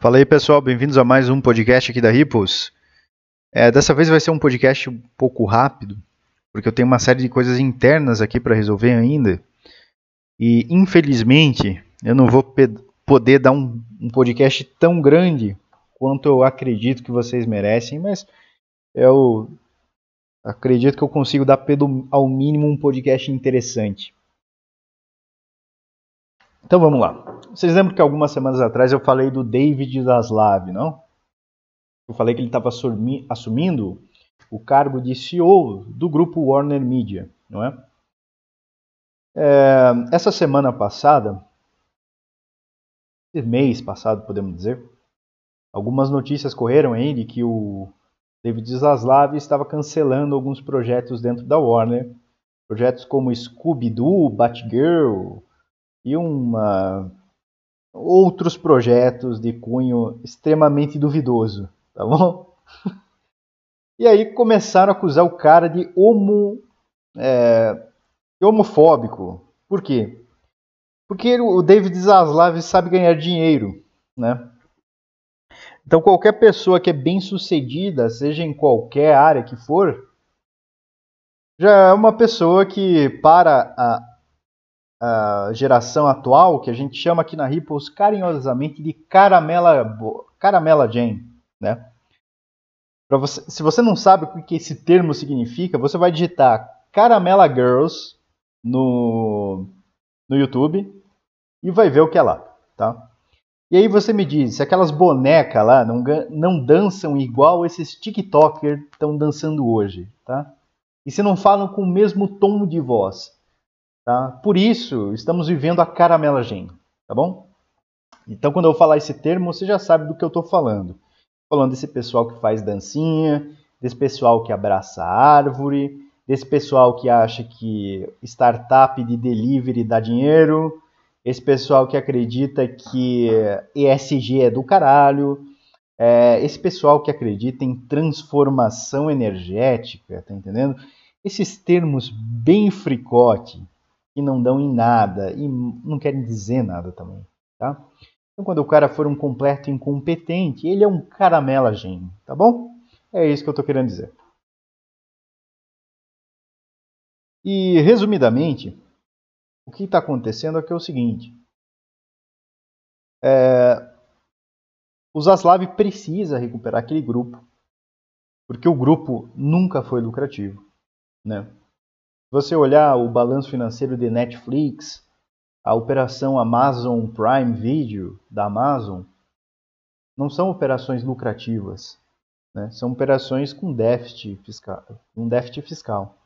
Fala aí pessoal, bem-vindos a mais um podcast aqui da Ripples. É, dessa vez vai ser um podcast um pouco rápido, porque eu tenho uma série de coisas internas aqui para resolver ainda. E infelizmente eu não vou poder dar um, um, podcast tão grande quanto eu acredito que vocês merecem, mas eu acredito que eu consigo dar pelo, ao mínimo um podcast interessante. Então vamos lá. Vocês lembram que algumas semanas atrás eu falei do David Zaslav, não? Eu falei que ele estava assumindo o cargo de CEO do grupo Warner Media, não é? é essa semana passada, mês passado, podemos dizer, algumas notícias correram aí de que o David Zaslav estava cancelando alguns projetos dentro da Warner, projetos como Scooby-Doo, Batgirl, e uma outros projetos de cunho extremamente duvidoso, tá bom? E aí começaram a acusar o cara de homo é, homofóbico. Por quê? Porque o David Zaslav sabe ganhar dinheiro, né? Então qualquer pessoa que é bem sucedida, seja em qualquer área que for, já é uma pessoa que para a a geração atual, que a gente chama aqui na Ripples carinhosamente de caramela, caramela Jane, né? Você, se você não sabe o que esse termo significa, você vai digitar Caramela Girls no, no YouTube e vai ver o que é lá, tá? E aí você me diz, se aquelas bonecas lá não, não dançam igual esses TikTokers estão dançando hoje, tá? E se não falam com o mesmo tom de voz, Tá? Por isso, estamos vivendo a caramelagem, tá bom? Então, quando eu falar esse termo, você já sabe do que eu estou falando. Falando desse pessoal que faz dancinha, desse pessoal que abraça árvore, desse pessoal que acha que startup de delivery dá dinheiro, esse pessoal que acredita que ESG é do caralho, é, esse pessoal que acredita em transformação energética, tá entendendo? Esses termos bem fricote, que não dão em nada e não querem dizer nada também, tá? Então, quando o cara for um completo incompetente, ele é um caramela gênio, tá bom? É isso que eu estou querendo dizer. E, resumidamente, o que está acontecendo aqui é o seguinte. É, o Zaslav precisa recuperar aquele grupo, porque o grupo nunca foi lucrativo, né? Você olhar o balanço financeiro de Netflix, a operação Amazon Prime Video da Amazon, não são operações lucrativas, né? são operações com déficit fiscal, um déficit fiscal.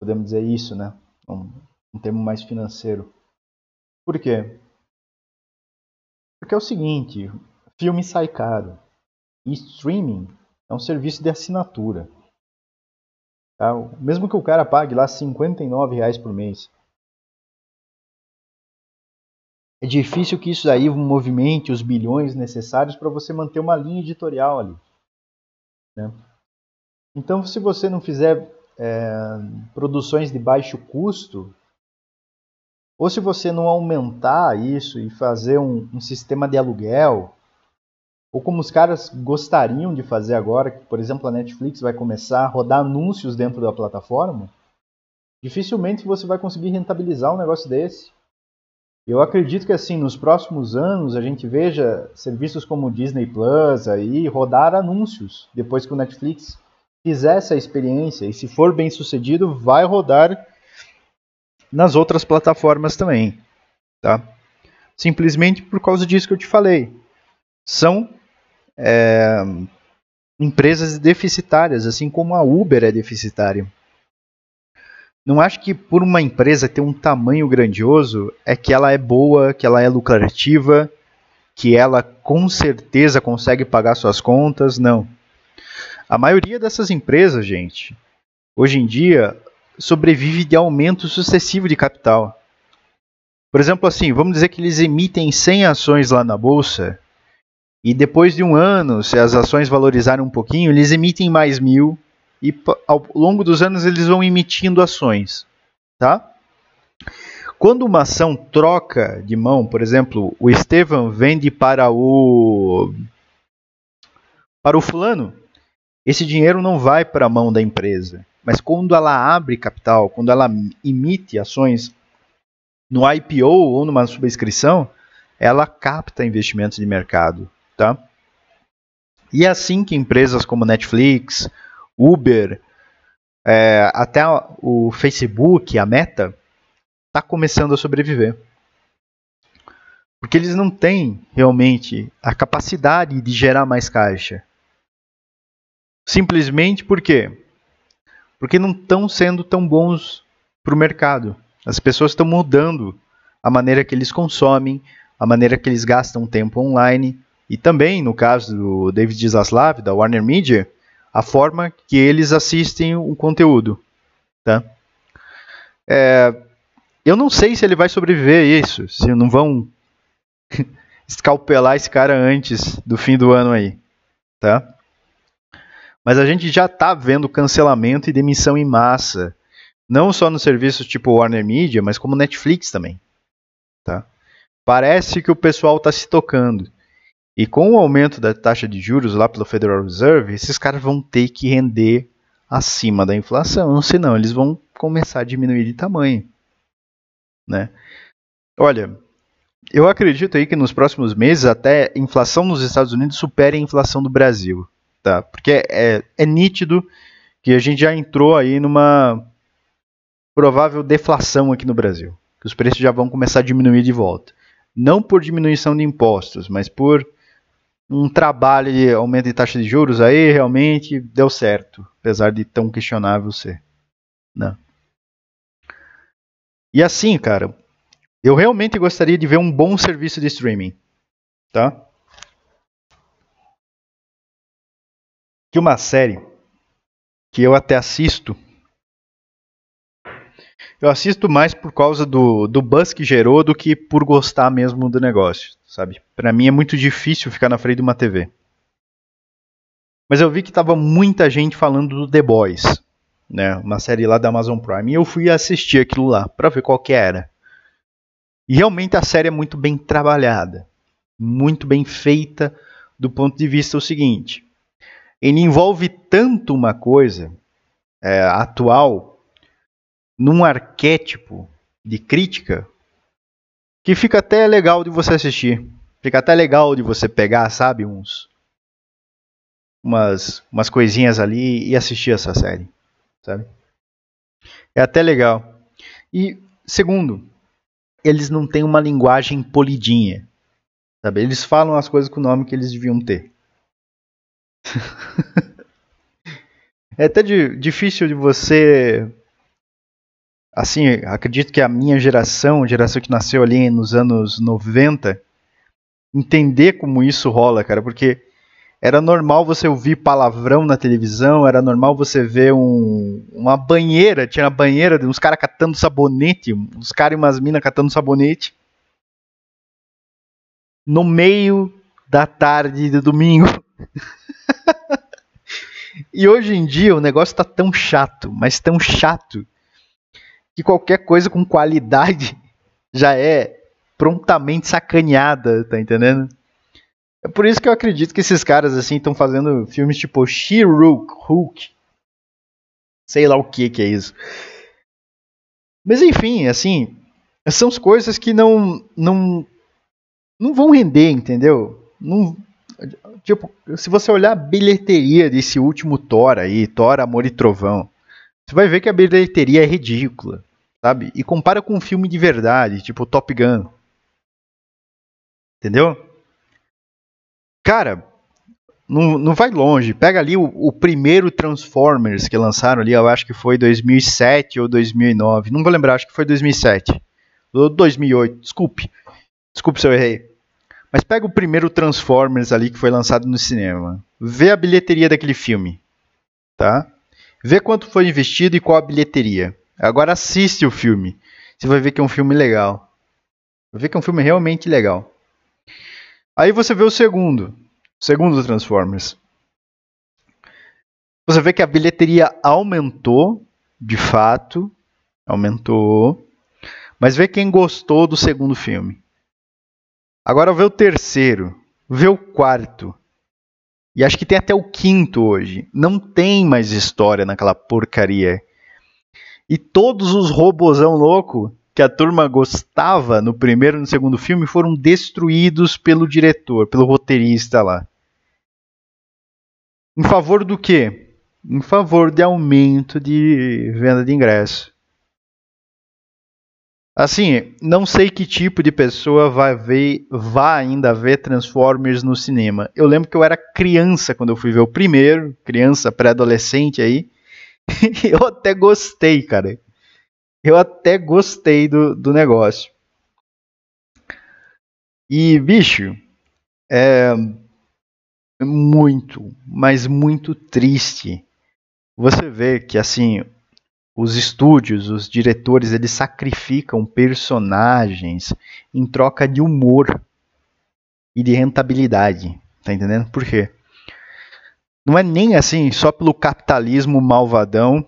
Podemos dizer isso, né? Um, um termo mais financeiro. Por quê? Porque é o seguinte, filme sai caro e streaming é um serviço de assinatura. Tá? Mesmo que o cara pague lá 59 reais por mês. É difícil que isso aí movimente os bilhões necessários para você manter uma linha editorial ali. Né? Então, se você não fizer é, produções de baixo custo, ou se você não aumentar isso e fazer um, um sistema de aluguel, ou como os caras gostariam de fazer agora, que, por exemplo, a Netflix vai começar a rodar anúncios dentro da plataforma, dificilmente você vai conseguir rentabilizar um negócio desse. Eu acredito que assim, nos próximos anos a gente veja serviços como o Disney Plus aí rodar anúncios depois que o Netflix fizer essa experiência e se for bem sucedido, vai rodar nas outras plataformas também, tá? Simplesmente por causa disso que eu te falei. São é, empresas deficitárias, assim como a Uber é deficitária. Não acho que por uma empresa ter um tamanho grandioso é que ela é boa, que ela é lucrativa, que ela com certeza consegue pagar suas contas, não. A maioria dessas empresas, gente, hoje em dia sobrevive de aumento sucessivo de capital. Por exemplo, assim, vamos dizer que eles emitem 100 ações lá na bolsa e depois de um ano, se as ações valorizarem um pouquinho, eles emitem mais mil e ao longo dos anos eles vão emitindo ações, tá? Quando uma ação troca de mão, por exemplo, o Estevam vende para o para o fulano, esse dinheiro não vai para a mão da empresa. Mas quando ela abre capital, quando ela emite ações no IPO ou numa subscrição, ela capta investimentos de mercado, tá? E é assim que empresas como Netflix, Uber, é, até o Facebook, a Meta, está começando a sobreviver. Porque eles não têm realmente a capacidade de gerar mais caixa. Simplesmente por quê? Porque não estão sendo tão bons para o mercado. As pessoas estão mudando a maneira que eles consomem, a maneira que eles gastam tempo online e também, no caso do David Zaslav, da Warner Media, a forma que eles assistem o conteúdo. Tá? É, eu não sei se ele vai sobreviver a isso, se não vão escalpelar esse cara antes do fim do ano aí. Tá? Mas a gente já está vendo cancelamento e demissão em massa. Não só nos serviços tipo Warner Media, mas como Netflix também. Tá? Parece que o pessoal está se tocando. E com o aumento da taxa de juros lá pelo Federal Reserve, esses caras vão ter que render acima da inflação, senão eles vão começar a diminuir de tamanho. Né? Olha, eu acredito aí que nos próximos meses até a inflação nos Estados Unidos supere a inflação do Brasil. Tá? Porque é, é nítido que a gente já entrou aí numa provável deflação aqui no Brasil. Que os preços já vão começar a diminuir de volta. Não por diminuição de impostos, mas por um trabalho de aumento de taxa de juros aí realmente deu certo, apesar de tão questionável ser. Né? E assim, cara, eu realmente gostaria de ver um bom serviço de streaming, tá? Que uma série que eu até assisto eu assisto mais por causa do, do buzz que gerou do que por gostar mesmo do negócio, sabe? Para mim é muito difícil ficar na frente de uma TV. Mas eu vi que tava muita gente falando do The Boys, né? Uma série lá da Amazon Prime. E eu fui assistir aquilo lá para ver qual que era. E realmente a série é muito bem trabalhada, muito bem feita do ponto de vista o seguinte: ele envolve tanto uma coisa é, atual num arquétipo de crítica que fica até legal de você assistir. Fica até legal de você pegar, sabe, uns umas umas coisinhas ali e assistir essa série, sabe? É até legal. E segundo, eles não têm uma linguagem polidinha. Sabe? Eles falam as coisas com o nome que eles deviam ter. é até de, difícil de você assim, acredito que a minha geração, a geração que nasceu ali nos anos 90, entender como isso rola, cara, porque era normal você ouvir palavrão na televisão, era normal você ver um, uma banheira, tinha uma banheira, uns caras catando sabonete, uns caras e umas minas catando sabonete. No meio da tarde de domingo. e hoje em dia o negócio tá tão chato, mas tão chato, que qualquer coisa com qualidade já é prontamente sacaneada, tá entendendo? É por isso que eu acredito que esses caras assim estão fazendo filmes tipo She-Hulk, Hulk, sei lá o que que é isso. Mas enfim, assim, são as coisas que não não não vão render, entendeu? Não, tipo, se você olhar a bilheteria desse último Thor aí, Thor, Amor e Trovão, você vai ver que a bilheteria é ridícula, sabe? E compara com um filme de verdade, tipo Top Gun. Entendeu? Cara, não, não vai longe. Pega ali o, o, primeiro Transformers que lançaram ali, eu acho que foi 2007 ou 2009. Não vou lembrar, acho que foi 2007. Ou 2008, desculpe. Desculpe se eu errei. Mas pega o primeiro Transformers ali que foi lançado no cinema. Vê a bilheteria daquele filme. Tá? Vê quanto foi investido e qual a bilheteria. Agora assiste o filme. Você vai ver que é um filme legal. Vai ver que é um filme realmente legal. Aí você vê o segundo. O segundo Transformers. Você vê que a bilheteria aumentou, de fato. Aumentou. Mas vê quem gostou do segundo filme. Agora vê o terceiro, vê o quarto. E acho que tem até o quinto hoje. Não tem mais história naquela porcaria. E todos os robozão louco que a turma gostava no primeiro e no segundo filme foram destruídos pelo diretor, pelo roteirista lá. Em favor do quê? Em favor de aumento de venda de ingresso. Assim, não sei que tipo de pessoa vai ver, vai ainda ver Transformers no cinema. Eu lembro que eu era criança quando eu fui ver o primeiro, criança, pré-adolescente aí. eu até gostei, cara. Eu até gostei do, do negócio. E, bicho, é muito, mas muito triste você vê que, assim, os estúdios, os diretores, eles sacrificam personagens em troca de humor e de rentabilidade. Tá entendendo? Por quê? Não é nem assim só pelo capitalismo malvadão,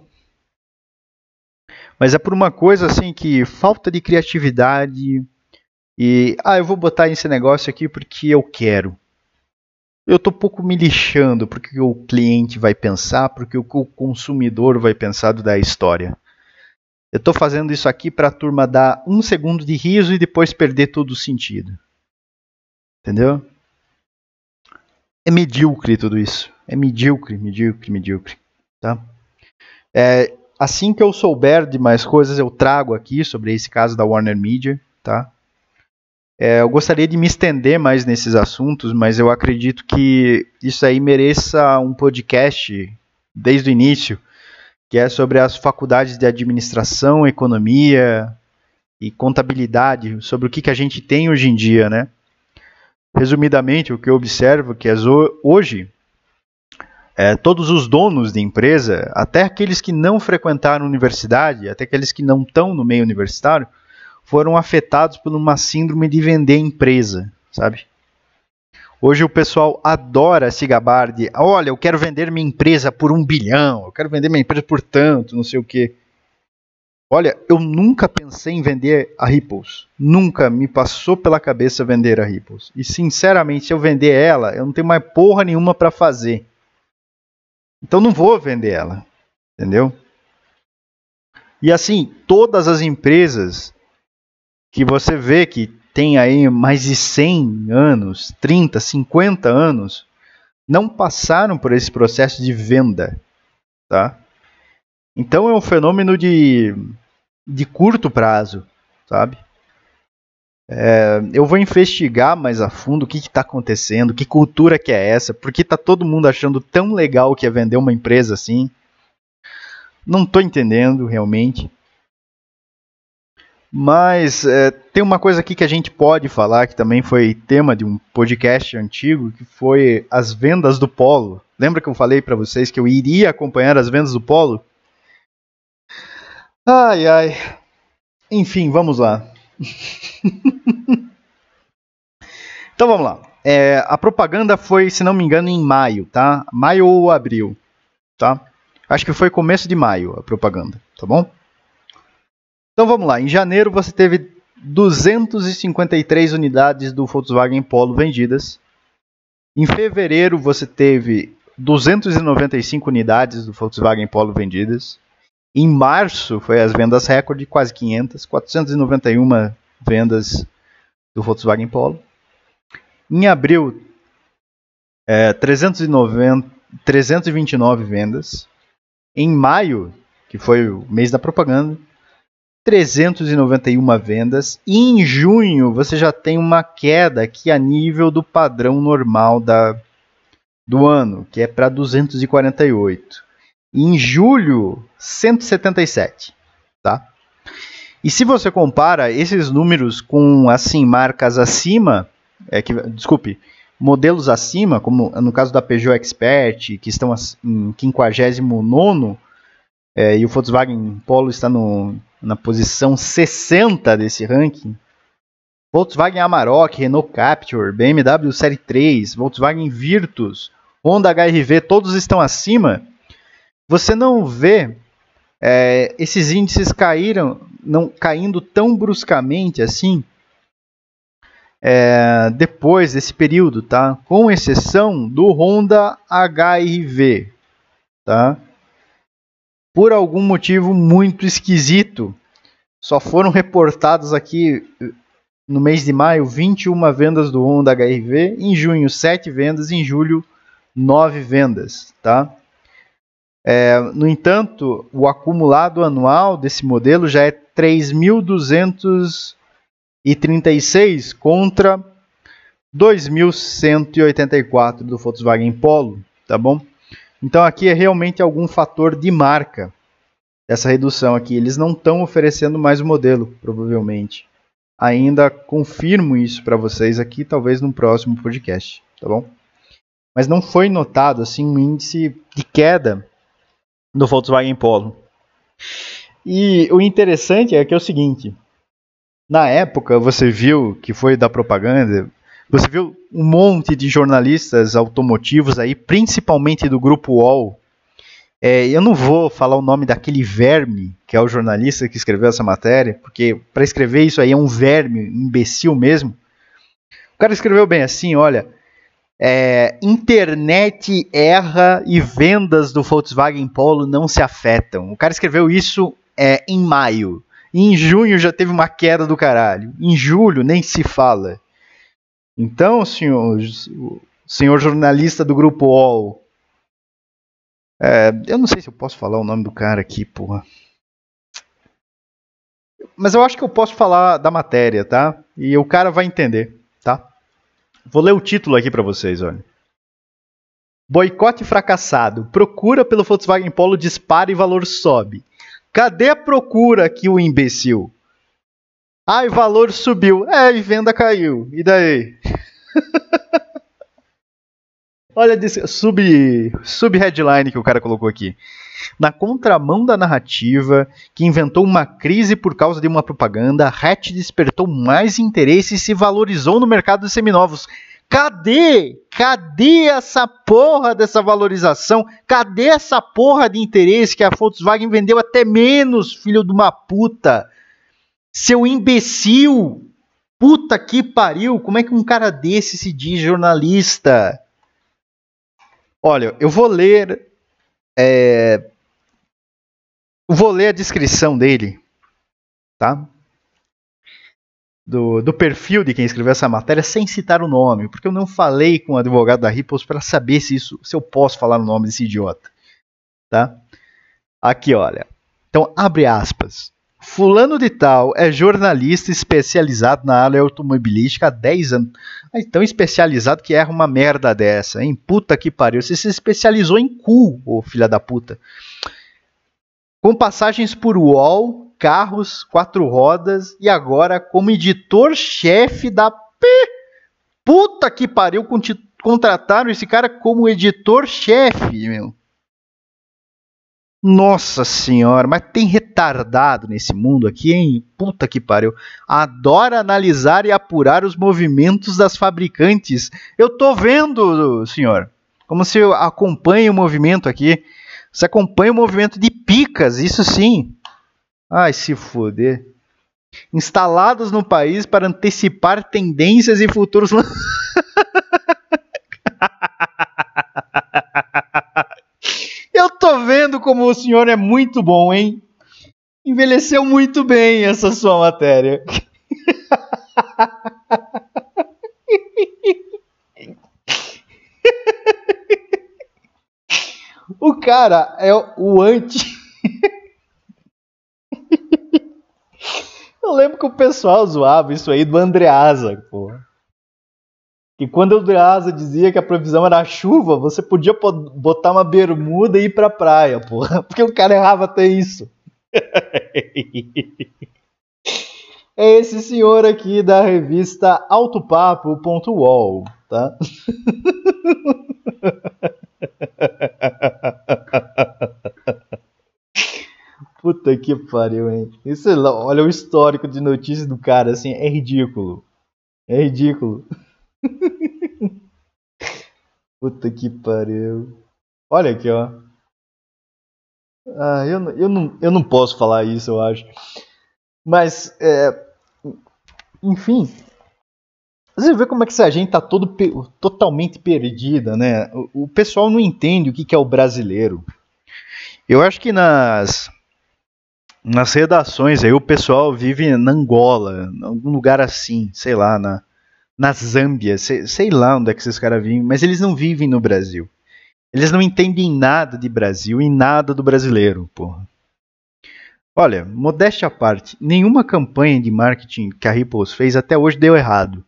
mas é por uma coisa assim que falta de criatividade e ah, eu vou botar esse negócio aqui porque eu quero. Eu estou pouco me lixando porque o cliente vai pensar, porque o consumidor vai pensar da história. Eu estou fazendo isso aqui para a turma dar um segundo de riso e depois perder todo o sentido. Entendeu? É medíocre tudo isso. É medíocre, medíocre, medíocre. Tá? É, assim que eu souber de mais coisas, eu trago aqui sobre esse caso da Warner Media. Tá? É, eu gostaria de me estender mais nesses assuntos, mas eu acredito que isso aí mereça um podcast desde o início, que é sobre as faculdades de administração, economia e contabilidade, sobre o que, que a gente tem hoje em dia, né? Resumidamente, o que eu observo que hoje é, todos os donos de empresa, até aqueles que não frequentaram universidade, até aqueles que não estão no meio universitário, foram afetados por uma síndrome de vender empresa, sabe? Hoje o pessoal adora se gabar de, olha, eu quero vender minha empresa por um bilhão, eu quero vender minha empresa por tanto, não sei o quê. Olha, eu nunca pensei em vender a Ripples. Nunca me passou pela cabeça vender a Ripples. E sinceramente, se eu vender ela, eu não tenho mais porra nenhuma para fazer. Então não vou vender ela. Entendeu? E assim, todas as empresas que você vê que tem aí mais de 100 anos, 30, 50 anos, não passaram por esse processo de venda, tá? Então é um fenômeno de, de curto prazo, sabe? É, eu vou investigar mais a fundo o que está acontecendo, que cultura que é essa, porque está todo mundo achando tão legal que é vender uma empresa assim. Não estou entendendo realmente. Mas é, tem uma coisa aqui que a gente pode falar, que também foi tema de um podcast antigo, que foi as vendas do Polo. Lembra que eu falei para vocês que eu iria acompanhar as vendas do Polo? Ai, ai. Enfim, vamos lá. então vamos lá. É, a propaganda foi, se não me engano, em maio, tá? Maio ou abril, tá? Acho que foi começo de maio a propaganda, tá bom? Então vamos lá, em janeiro você teve 253 unidades do Volkswagen Polo vendidas. Em fevereiro você teve 295 unidades do Volkswagen Polo vendidas. Em março foi as vendas recorde, quase 500, 491 vendas do Volkswagen Polo. Em abril, é, 390, 329 vendas. Em maio, que foi o mês da propaganda, 391 vendas. E em junho você já tem uma queda aqui a nível do padrão normal da, do ano, que é para 248. E em julho, 177, tá? E se você compara esses números com assim marcas acima, é que desculpe, modelos acima, como no caso da Peugeot Expert, que estão em 59 é, e o Volkswagen Polo está no na posição 60 desse ranking. Volkswagen Amarok, Renault Captur, BMW Série 3, Volkswagen Virtus, Honda HRV, todos estão acima. Você não vê é, esses índices caíram, não caindo tão bruscamente assim é, depois desse período, tá? Com exceção do Honda HRV, tá? Por algum motivo muito esquisito, só foram reportados aqui no mês de maio 21 vendas do Honda HRV, em junho 7 vendas, em julho 9 vendas, tá? É, no entanto, o acumulado anual desse modelo já é 3.236 contra 2.184 do Volkswagen Polo, tá bom? Então aqui é realmente algum fator de marca essa redução aqui. Eles não estão oferecendo mais o modelo, provavelmente. Ainda confirmo isso para vocês aqui, talvez no próximo podcast, tá bom? Mas não foi notado assim um índice de queda do Volkswagen Polo. E o interessante é que é o seguinte: na época você viu que foi da propaganda, você viu um monte de jornalistas automotivos aí, principalmente do grupo UOL. É, eu não vou falar o nome daquele verme que é o jornalista que escreveu essa matéria, porque para escrever isso aí é um verme, imbecil mesmo. O cara escreveu bem assim, olha, é, internet erra e vendas do Volkswagen Polo não se afetam. O cara escreveu isso é, em maio. em junho já teve uma queda do caralho. Em julho nem se fala. Então, senhor, senhor jornalista do Grupo OL, é, eu não sei se eu posso falar o nome do cara aqui, porra. Mas eu acho que eu posso falar da matéria, tá? E o cara vai entender, tá? Vou ler o título aqui para vocês, olha. Boicote fracassado. Procura pelo Volkswagen Polo dispara e valor sobe. Cadê a procura aqui, o imbecil? Ai, valor subiu. É, e venda caiu. E daí? Olha desse sub, sub headline que o cara colocou aqui. Na contramão da narrativa, que inventou uma crise por causa de uma propaganda, a Hatch despertou mais interesse e se valorizou no mercado de seminovos. Cadê? Cadê essa porra dessa valorização? Cadê essa porra de interesse que a Volkswagen vendeu até menos, filho de uma puta? Seu imbecil! Puta que pariu! Como é que um cara desse se diz jornalista? Olha, eu vou ler é, vou ler a descrição dele, tá? Do, do, perfil de quem escreveu essa matéria sem citar o nome, porque eu não falei com o advogado da Ripples para saber se isso, se eu posso falar o nome desse idiota, tá? Aqui, olha. Então, abre aspas. Fulano de tal é jornalista especializado na área automobilística há 10 anos. Ah, tão especializado que erra uma merda dessa, hein? Puta que pariu. Você se especializou em cu, ô filha da puta. Com passagens por UOL, carros, quatro rodas e agora como editor-chefe da P. Puta que pariu, contrataram esse cara como editor-chefe, meu. Nossa senhora, mas tem retardado nesse mundo aqui, hein? Puta que pariu. Adora analisar e apurar os movimentos das fabricantes. Eu tô vendo, senhor. Como se eu acompanhe o movimento aqui. Você acompanha o movimento de picas, isso sim. Ai, se foder. Instalados no país para antecipar tendências e futuros. vendo como o senhor é muito bom, hein? Envelheceu muito bem essa sua matéria. o cara é o anti. Eu lembro que o pessoal zoava isso aí do Andreasa, porra. E quando o Andreasa dizia que a previsão era chuva, você podia botar uma bermuda e ir pra praia, porra. Porque o cara errava até isso. é esse senhor aqui da revista autopapo.wall, tá? Puta que pariu, hein? Isso, olha o histórico de notícias do cara, assim, é ridículo. É ridículo. Puta que pariu. Olha aqui, ó. Ah, eu, eu, não, eu não posso falar isso, eu acho. Mas, é, enfim, você vê como é que essa gente tá todo, totalmente perdida, né? O, o pessoal não entende o que, que é o brasileiro. Eu acho que nas, nas redações aí o pessoal vive na Angola, em algum lugar assim, sei lá, na, na Zâmbia, sei, sei lá onde é que esses caras vivem, mas eles não vivem no Brasil. Eles não entendem nada de Brasil e nada do brasileiro, porra. Olha, modéstia à parte, nenhuma campanha de marketing que a Ripples fez até hoje deu errado,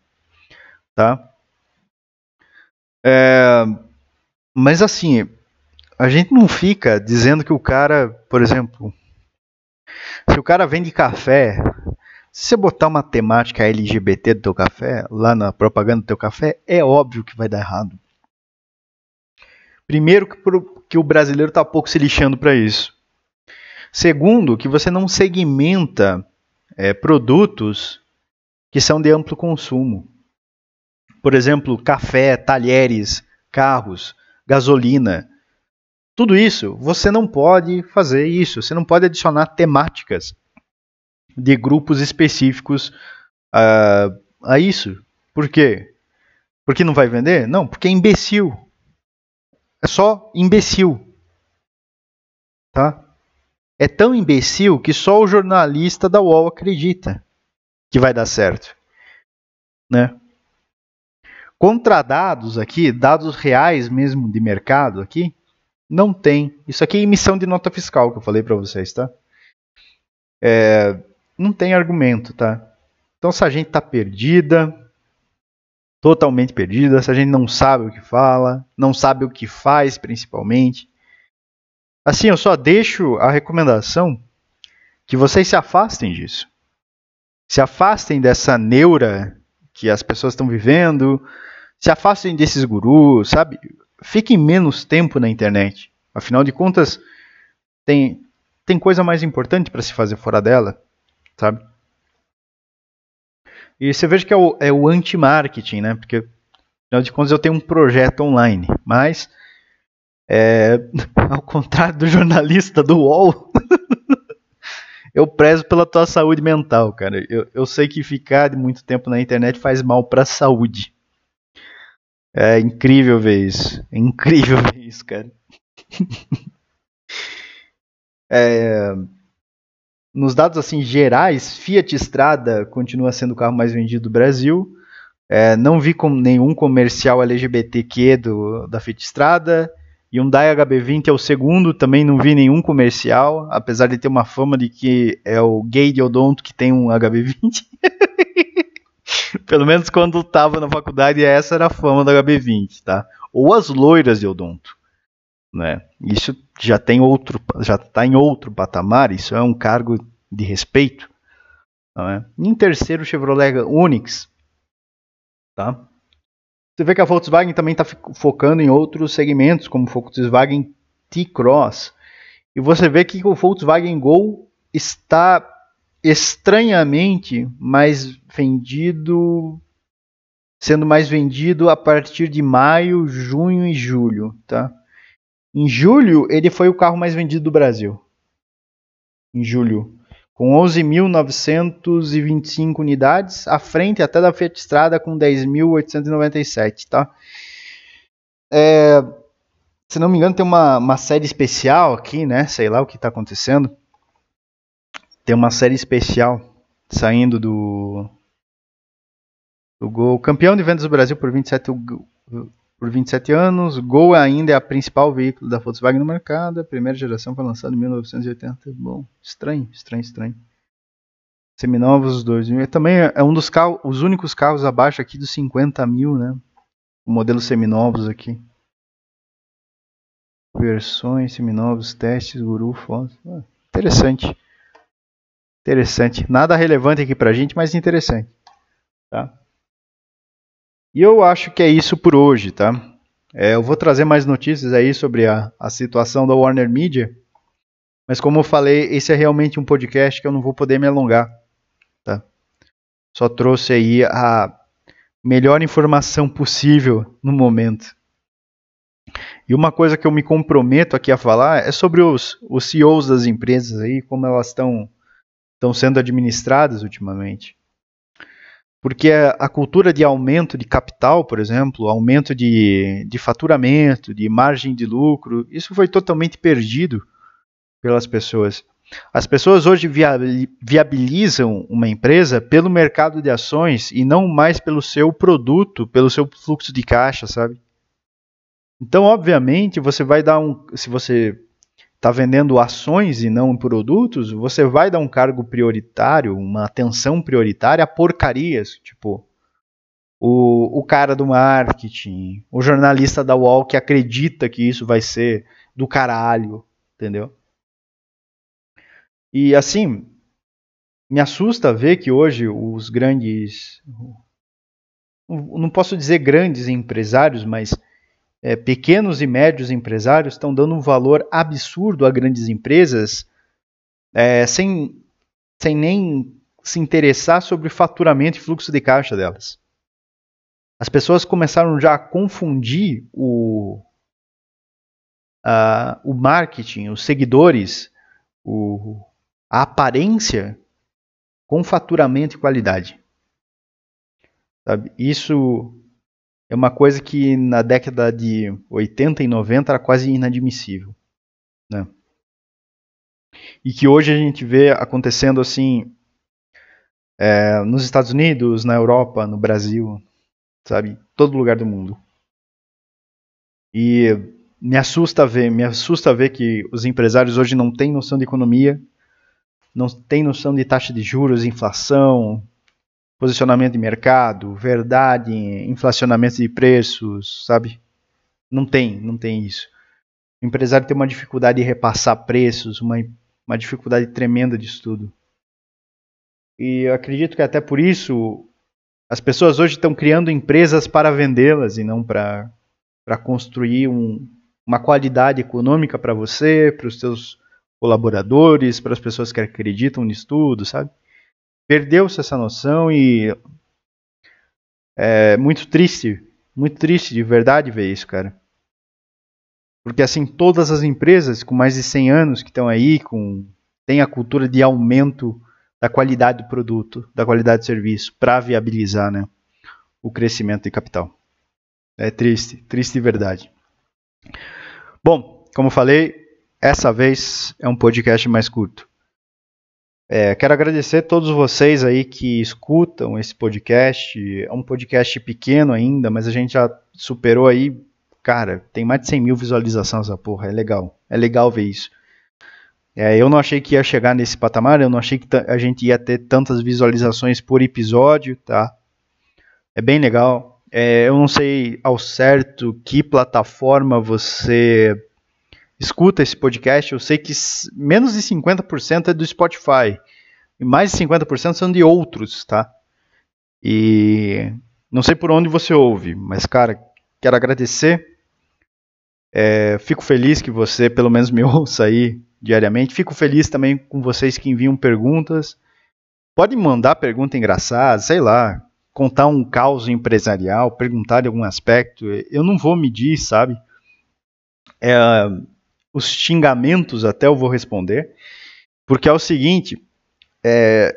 tá? É, mas assim, a gente não fica dizendo que o cara, por exemplo, se o cara vende café, se você botar uma temática LGBT do teu café, lá na propaganda do teu café, é óbvio que vai dar errado. Primeiro que, o brasileiro está pouco se lixando para isso. Segundo, que você não segmenta é, produtos que são de amplo consumo. Por exemplo, café, talheres, carros, gasolina. Tudo isso, você não pode fazer isso. Você não pode adicionar temáticas de grupos específicos a, a isso. Por quê? Porque não vai vender? Não, porque é imbecil. É só imbecil. Tá? É tão imbecil que só o jornalista da UOL acredita que vai dar certo. Né? Contra dados aqui, dados reais mesmo de mercado aqui, não tem. Isso aqui é emissão de nota fiscal que eu falei para vocês, tá? É, não tem argumento, tá? Então se a gente tá perdida, totalmente perdida, se a gente não sabe o que fala, não sabe o que faz principalmente, assim, eu só deixo a recomendação que vocês se afastem disso. Se afastem dessa neura que as pessoas estão vivendo, se afastem desses gurus, sabe? fiquem menos tempo na internet. Afinal de contas, tem, tem coisa mais importante para se fazer fora dela, sabe? E você veja que é o, é o anti-marketing, né? Porque, afinal de contas, eu tenho um projeto online, mas, é, ao contrário do jornalista do UOL, eu prezo pela tua saúde mental, cara. Eu, eu sei que ficar muito tempo na internet faz mal para a saúde. É incrível ver isso. É incrível ver isso, cara. é, nos dados assim gerais, Fiat Strada continua sendo o carro mais vendido do Brasil. É, não vi com nenhum comercial LGBTQ do, da Fiat Strada. Hyundai HB20 é o segundo, também não vi nenhum comercial, apesar de ter uma fama de que é o gay de odonto que tem um HB20. Pelo menos quando estava na faculdade, essa era a fama da HB20, tá? Ou as loiras de odonto, né? Isso já tem outro, já está em outro patamar. Isso é um cargo de respeito, é? Em terceiro, Chevrolet Onix, tá? Você vê que a Volkswagen também está focando em outros segmentos, como o Volkswagen T-Cross. E você vê que o Volkswagen Gol está estranhamente mais vendido, sendo mais vendido a partir de maio, junho e julho, tá? Em julho, ele foi o carro mais vendido do Brasil. Em julho, com 11.925 unidades, à frente até da Fiat Strada com 10.897, tá? É, se não me engano, tem uma, uma série especial aqui, né? Sei lá o que está acontecendo tem uma série especial saindo do, do Gol. Campeão de vendas do Brasil por 27, por 27 anos. Gol ainda é a principal veículo da Volkswagen no mercado. A primeira geração foi lançada em 1980. Bom, estranho, estranho, estranho. Seminovos 2000. Também é um dos carros, os únicos carros abaixo aqui dos 50 mil, né? O modelo seminovos aqui. Versões, seminovos, testes, guru, fotos. Ah, interessante. Interessante. Nada relevante aqui pra gente, mas interessante. Tá? E eu acho que é isso por hoje, tá? É, eu vou trazer mais notícias aí sobre a, a situação da Warner Media. Mas como eu falei, esse é realmente um podcast que eu não vou poder me alongar. Tá? Só trouxe aí a melhor informação possível no momento. E uma coisa que eu me comprometo aqui a falar é sobre os, os CEOs das empresas aí, como elas estão estão sendo administradas ultimamente. Porque a cultura de aumento de capital, por exemplo, aumento de, de faturamento, de margem de lucro, isso foi totalmente perdido pelas pessoas. As pessoas hoje viabilizam uma empresa pelo mercado de ações e não mais pelo seu produto, pelo seu fluxo de caixa, sabe? Então, obviamente, você vai dar um. Se você está vendendo ações e não produtos, você vai dar um cargo prioritário, uma atenção prioritária a porcarias, tipo o, o cara do marketing, o jornalista da UOL que acredita que isso vai ser do caralho, entendeu? E assim, me assusta ver que hoje os grandes. Não posso dizer grandes empresários, mas é, pequenos e médios empresários estão dando um valor absurdo a grandes empresas é, sem, sem nem se interessar sobre faturamento e fluxo de caixa delas. As pessoas começaram já a confundir o, a, o marketing, os seguidores, o, a aparência com faturamento e qualidade. Sabe? Isso é uma coisa que na década de 80 e 90 era quase inadmissível. Né? E que hoje a gente vê acontecendo assim é, nos Estados Unidos, na Europa, no Brasil, sabe, todo lugar do mundo. E me assusta ver, me assusta ver que os empresários hoje não têm noção de economia, não têm noção de taxa de juros, inflação, posicionamento de mercado, verdade, inflacionamento de preços, sabe? Não tem, não tem isso. O empresário tem uma dificuldade de repassar preços, uma, uma dificuldade tremenda de estudo. E eu acredito que até por isso as pessoas hoje estão criando empresas para vendê-las e não para, construir um, uma qualidade econômica para você, para os seus colaboradores, para as pessoas que acreditam no estudo, sabe? Perdeu-se essa noção e é muito triste, muito triste de verdade ver isso, cara. Porque assim, todas as empresas com mais de 100 anos que estão aí, com tem a cultura de aumento da qualidade do produto, da qualidade do serviço, para viabilizar né, o crescimento de capital. É triste, triste de verdade. Bom, como falei, essa vez é um podcast mais curto. É, quero agradecer a todos vocês aí que escutam esse podcast. É um podcast pequeno ainda, mas a gente já superou aí. Cara, tem mais de 100 mil visualizações essa porra. É legal. É legal ver isso. É, eu não achei que ia chegar nesse patamar. Eu não achei que a gente ia ter tantas visualizações por episódio, tá? É bem legal. É, eu não sei ao certo que plataforma você escuta esse podcast, eu sei que menos de 50% é do Spotify. E mais de 50% são de outros, tá? E não sei por onde você ouve, mas, cara, quero agradecer. É, fico feliz que você, pelo menos, me ouça aí diariamente. Fico feliz também com vocês que enviam perguntas. Pode mandar pergunta engraçada, sei lá, contar um caos empresarial, perguntar de algum aspecto. Eu não vou medir, sabe? É, os xingamentos até eu vou responder, porque é o seguinte, é,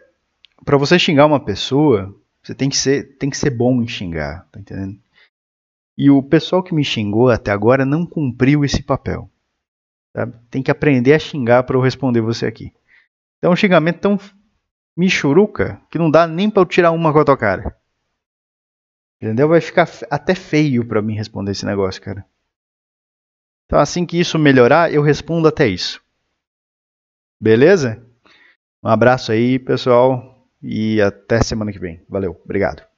para você xingar uma pessoa, você tem que ser, tem que ser bom em xingar, tá entendendo? E o pessoal que me xingou até agora não cumpriu esse papel. Sabe? Tem que aprender a xingar para eu responder você aqui. Então, um xingamento tão michuruca que não dá nem para eu tirar uma com a tua cara. Entendeu? Vai ficar até feio para mim responder esse negócio, cara. Então, assim que isso melhorar, eu respondo até isso. Beleza? Um abraço aí, pessoal, e até semana que vem. Valeu, obrigado.